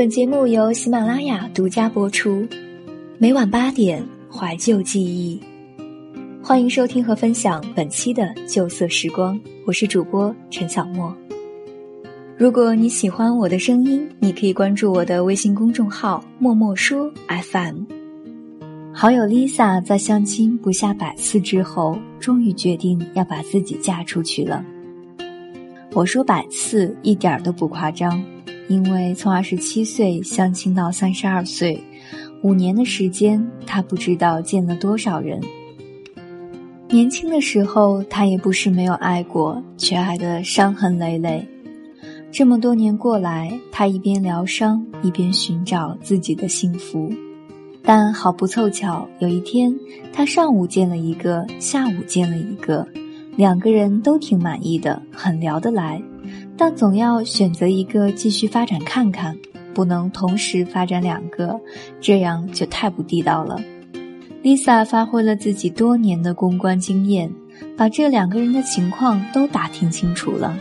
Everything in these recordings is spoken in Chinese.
本节目由喜马拉雅独家播出，每晚八点怀旧记忆，欢迎收听和分享本期的旧色时光。我是主播陈小莫。如果你喜欢我的声音，你可以关注我的微信公众号“默默说 FM”。好友 Lisa 在相亲不下百次之后，终于决定要把自己嫁出去了。我说百次一点都不夸张。因为从二十七岁相亲到三十二岁，五年的时间，他不知道见了多少人。年轻的时候，他也不是没有爱过，却爱得伤痕累累。这么多年过来，他一边疗伤，一边寻找自己的幸福。但好不凑巧，有一天，他上午见了一个，下午见了一个，两个人都挺满意的，很聊得来。但总要选择一个继续发展看看，不能同时发展两个，这样就太不地道了。Lisa 发挥了自己多年的公关经验，把这两个人的情况都打听清楚了。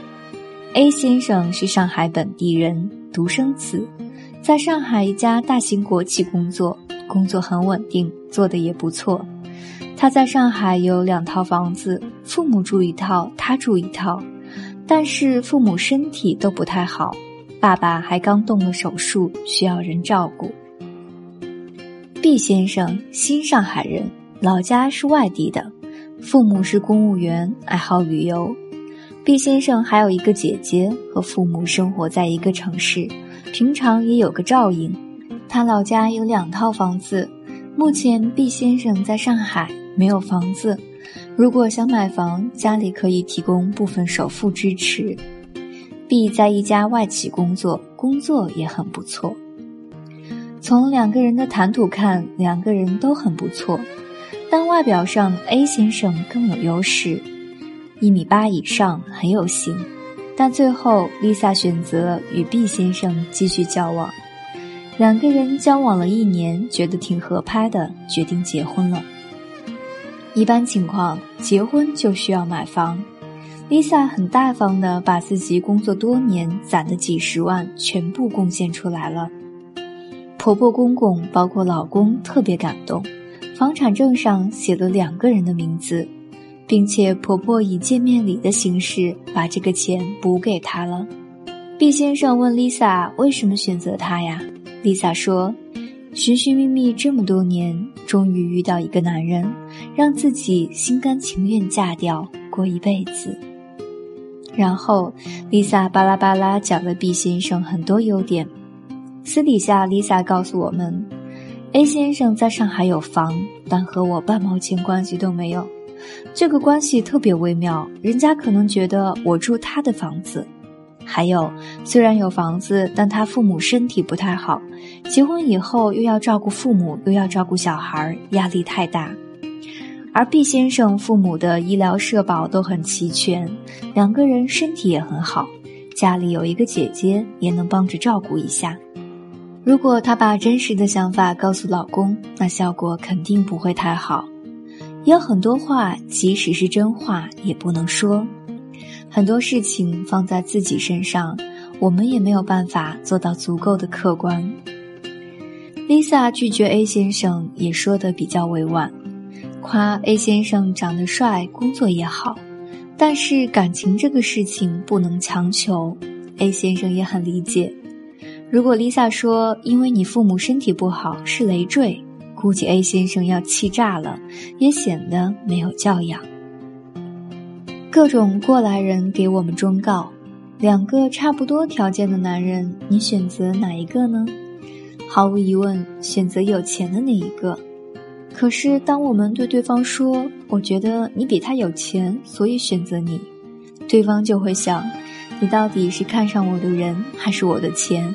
A 先生是上海本地人，独生子，在上海一家大型国企工作，工作很稳定，做的也不错。他在上海有两套房子，父母住一套，他住一套。但是父母身体都不太好，爸爸还刚动了手术，需要人照顾。毕先生，新上海人，老家是外地的，父母是公务员，爱好旅游。毕先生还有一个姐姐，和父母生活在一个城市，平常也有个照应。他老家有两套房子，目前毕先生在上海没有房子。如果想买房，家里可以提供部分首付支持。B 在一家外企工作，工作也很不错。从两个人的谈吐看，两个人都很不错，但外表上 A 先生更有优势，一米八以上，很有型。但最后 Lisa 选择与 B 先生继续交往，两个人交往了一年，觉得挺合拍的，决定结婚了。一般情况，结婚就需要买房。Lisa 很大方的把自己工作多年攒的几十万全部贡献出来了。婆婆公公包括老公特别感动，房产证上写了两个人的名字，并且婆婆以见面礼的形式把这个钱补给他了。毕先生问 Lisa 为什么选择他呀？Lisa 说。寻寻觅觅这么多年，终于遇到一个男人，让自己心甘情愿嫁掉，过一辈子。然后，Lisa 巴拉巴拉讲了 B 先生很多优点。私底下，Lisa 告诉我们，A 先生在上海有房，但和我半毛钱关系都没有。这个关系特别微妙，人家可能觉得我住他的房子。还有，虽然有房子，但他父母身体不太好，结婚以后又要照顾父母，又要照顾小孩，压力太大。而毕先生父母的医疗社保都很齐全，两个人身体也很好，家里有一个姐姐也能帮着照顾一下。如果他把真实的想法告诉老公，那效果肯定不会太好。有很多话，即使是真话，也不能说。很多事情放在自己身上，我们也没有办法做到足够的客观。Lisa 拒绝 A 先生也说的比较委婉，夸 A 先生长得帅，工作也好，但是感情这个事情不能强求。A 先生也很理解。如果 Lisa 说因为你父母身体不好是累赘，估计 A 先生要气炸了，也显得没有教养。各种过来人给我们忠告：两个差不多条件的男人，你选择哪一个呢？毫无疑问，选择有钱的那一个。可是，当我们对对方说“我觉得你比他有钱，所以选择你”，对方就会想：你到底是看上我的人，还是我的钱？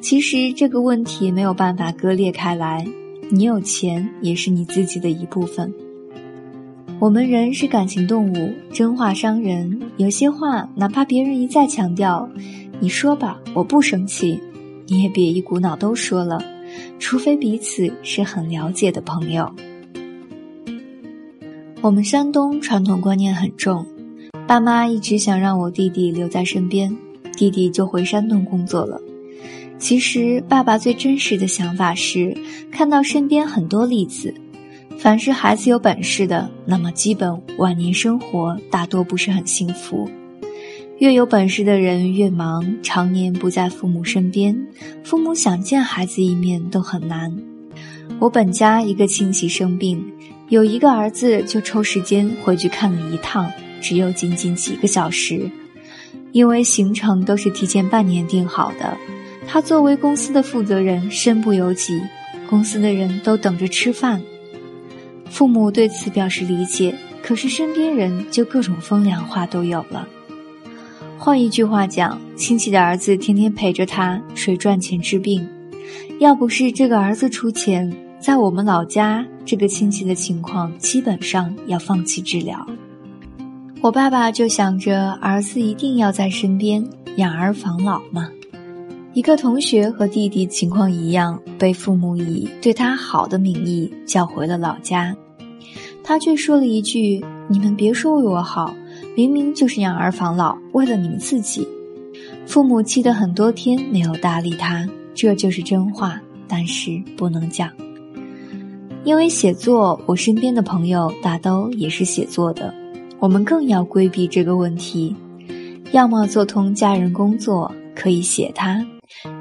其实这个问题没有办法割裂开来，你有钱也是你自己的一部分。我们人是感情动物，真话伤人。有些话，哪怕别人一再强调，你说吧，我不生气，你也别一股脑都说了，除非彼此是很了解的朋友。我们山东传统观念很重，爸妈一直想让我弟弟留在身边，弟弟就回山东工作了。其实，爸爸最真实的想法是看到身边很多例子，凡是孩子有本事的，那么基本晚年生活大多不是很幸福。越有本事的人越忙，常年不在父母身边，父母想见孩子一面都很难。我本家一个亲戚生病，有一个儿子就抽时间回去看了一趟，只有仅仅几个小时，因为行程都是提前半年定好的。他作为公司的负责人，身不由己，公司的人都等着吃饭。父母对此表示理解，可是身边人就各种风凉话都有了。换一句话讲，亲戚的儿子天天陪着他，谁赚钱治病？要不是这个儿子出钱，在我们老家，这个亲戚的情况基本上要放弃治疗。我爸爸就想着儿子一定要在身边，养儿防老嘛。一个同学和弟弟情况一样，被父母以对他好的名义叫回了老家，他却说了一句：“你们别说为我好，明明就是养儿防老，为了你们自己。”父母气得很多天没有搭理他。这就是真话，但是不能讲。因为写作，我身边的朋友大都也是写作的，我们更要规避这个问题。要么做通家人工作，可以写他；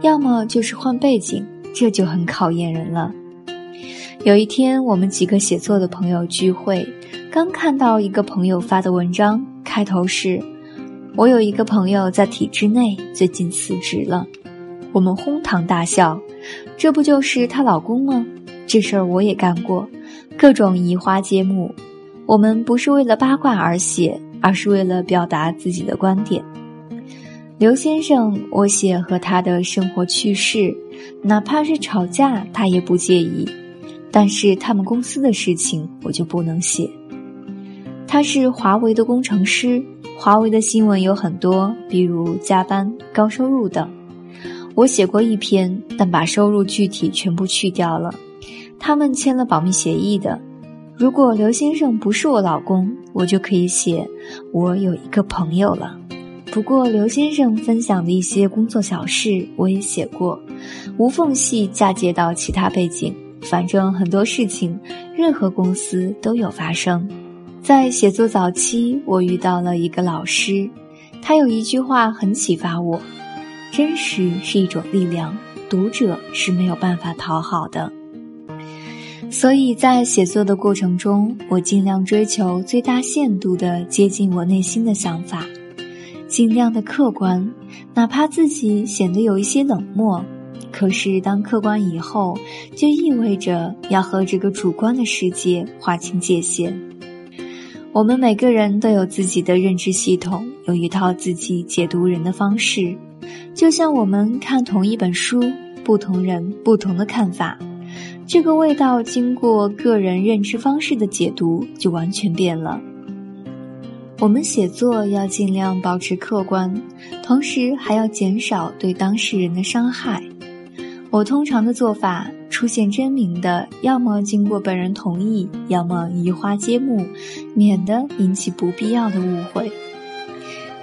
要么就是换背景，这就很考验人了。有一天，我们几个写作的朋友聚会，刚看到一个朋友发的文章，开头是：“我有一个朋友在体制内，最近辞职了。”我们哄堂大笑，这不就是她老公吗？这事儿我也干过，各种移花接木。我们不是为了八卦而写，而是为了表达自己的观点。刘先生，我写和他的生活趣事，哪怕是吵架，他也不介意。但是他们公司的事情，我就不能写。他是华为的工程师，华为的新闻有很多，比如加班、高收入等。我写过一篇，但把收入具体全部去掉了。他们签了保密协议的。如果刘先生不是我老公，我就可以写我有一个朋友了。不过刘先生分享的一些工作小事，我也写过，无缝隙嫁接到其他背景。反正很多事情，任何公司都有发生。在写作早期，我遇到了一个老师，他有一句话很启发我。真实是一种力量，读者是没有办法讨好的。所以在写作的过程中，我尽量追求最大限度的接近我内心的想法，尽量的客观，哪怕自己显得有一些冷漠。可是当客观以后，就意味着要和这个主观的世界划清界限。我们每个人都有自己的认知系统，有一套自己解读人的方式。就像我们看同一本书，不同人不同的看法，这个味道经过个人认知方式的解读就完全变了。我们写作要尽量保持客观，同时还要减少对当事人的伤害。我通常的做法，出现真名的，要么经过本人同意，要么移花接木，免得引起不必要的误会。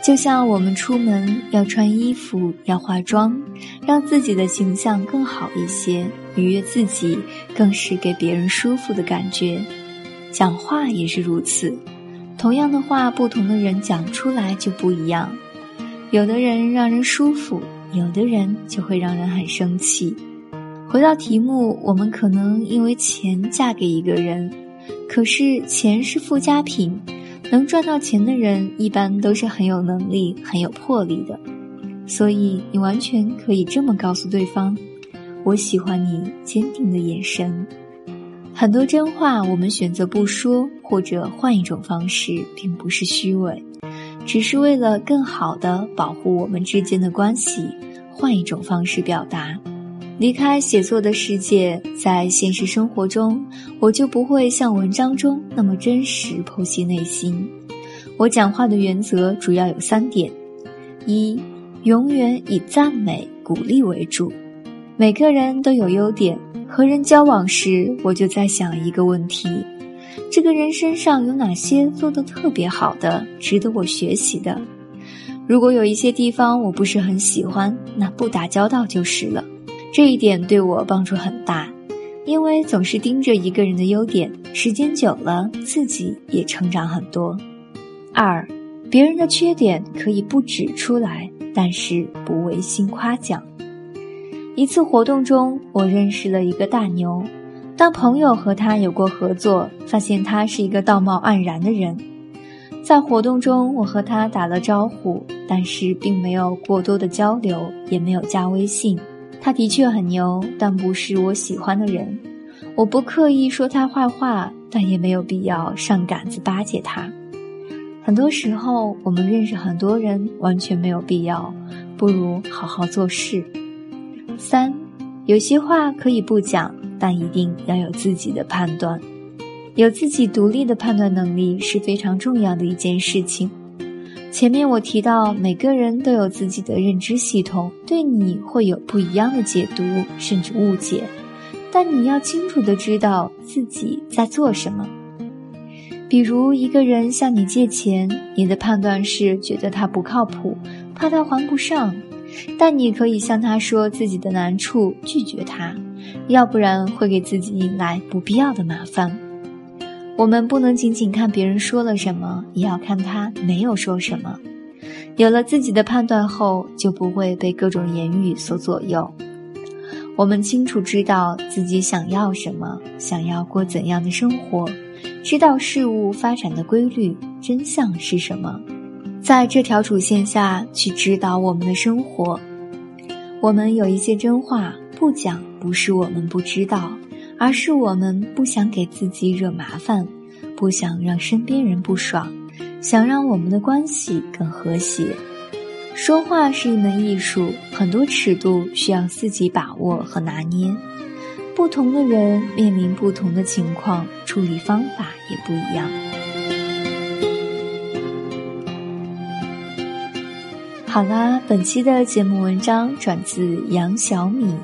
就像我们出门要穿衣服、要化妆，让自己的形象更好一些，愉悦自己，更是给别人舒服的感觉。讲话也是如此，同样的话，不同的人讲出来就不一样。有的人让人舒服，有的人就会让人很生气。回到题目，我们可能因为钱嫁给一个人，可是钱是附加品。能赚到钱的人一般都是很有能力、很有魄力的，所以你完全可以这么告诉对方：“我喜欢你坚定的眼神。”很多真话我们选择不说，或者换一种方式，并不是虚伪，只是为了更好的保护我们之间的关系，换一种方式表达。离开写作的世界，在现实生活中，我就不会像文章中那么真实剖析内心。我讲话的原则主要有三点：一，永远以赞美、鼓励为主。每个人都有优点，和人交往时，我就在想一个问题：这个人身上有哪些做得特别好的，值得我学习的？如果有一些地方我不是很喜欢，那不打交道就是了。这一点对我帮助很大，因为总是盯着一个人的优点，时间久了自己也成长很多。二，别人的缺点可以不指出来，但是不违心夸奖。一次活动中，我认识了一个大牛，当朋友和他有过合作，发现他是一个道貌岸然的人。在活动中，我和他打了招呼，但是并没有过多的交流，也没有加微信。他的确很牛，但不是我喜欢的人。我不刻意说他坏话，但也没有必要上杆子巴结他。很多时候，我们认识很多人，完全没有必要，不如好好做事。三，有些话可以不讲，但一定要有自己的判断。有自己独立的判断能力是非常重要的一件事情。前面我提到，每个人都有自己的认知系统，对你会有不一样的解读，甚至误解。但你要清楚的知道自己在做什么。比如一个人向你借钱，你的判断是觉得他不靠谱，怕他还不上，但你可以向他说自己的难处，拒绝他，要不然会给自己引来不必要的麻烦。我们不能仅仅看别人说了什么，也要看他没有说什么。有了自己的判断后，就不会被各种言语所左右。我们清楚知道自己想要什么，想要过怎样的生活，知道事物发展的规律，真相是什么，在这条主线下去指导我们的生活。我们有一些真话不讲，不是我们不知道。而是我们不想给自己惹麻烦，不想让身边人不爽，想让我们的关系更和谐。说话是一门艺术，很多尺度需要自己把握和拿捏。不同的人面临不同的情况，处理方法也不一样。好啦，本期的节目文章转自杨小米，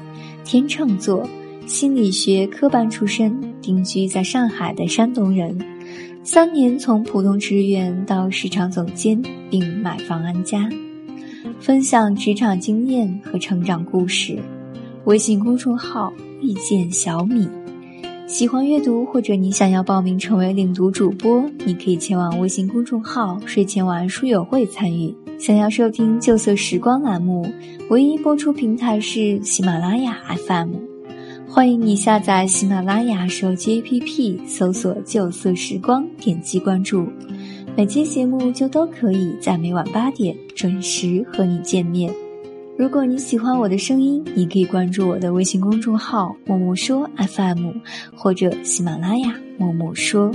天秤座。心理学科班出身，定居在上海的山东人，三年从普通职员到市场总监，并买房安家，分享职场经验和成长故事。微信公众号遇见小米。喜欢阅读或者你想要报名成为领读主播，你可以前往微信公众号睡前晚书友会参与。想要收听旧色时光栏目，唯一播出平台是喜马拉雅 FM。欢迎你下载喜马拉雅手机 APP，搜索“旧色时光”，点击关注，每期节目就都可以在每晚八点准时和你见面。如果你喜欢我的声音，你可以关注我的微信公众号“默默说 FM”，或者喜马拉雅“默默说”。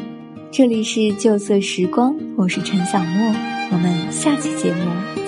这里是旧色时光，我是陈小莫，我们下期节目。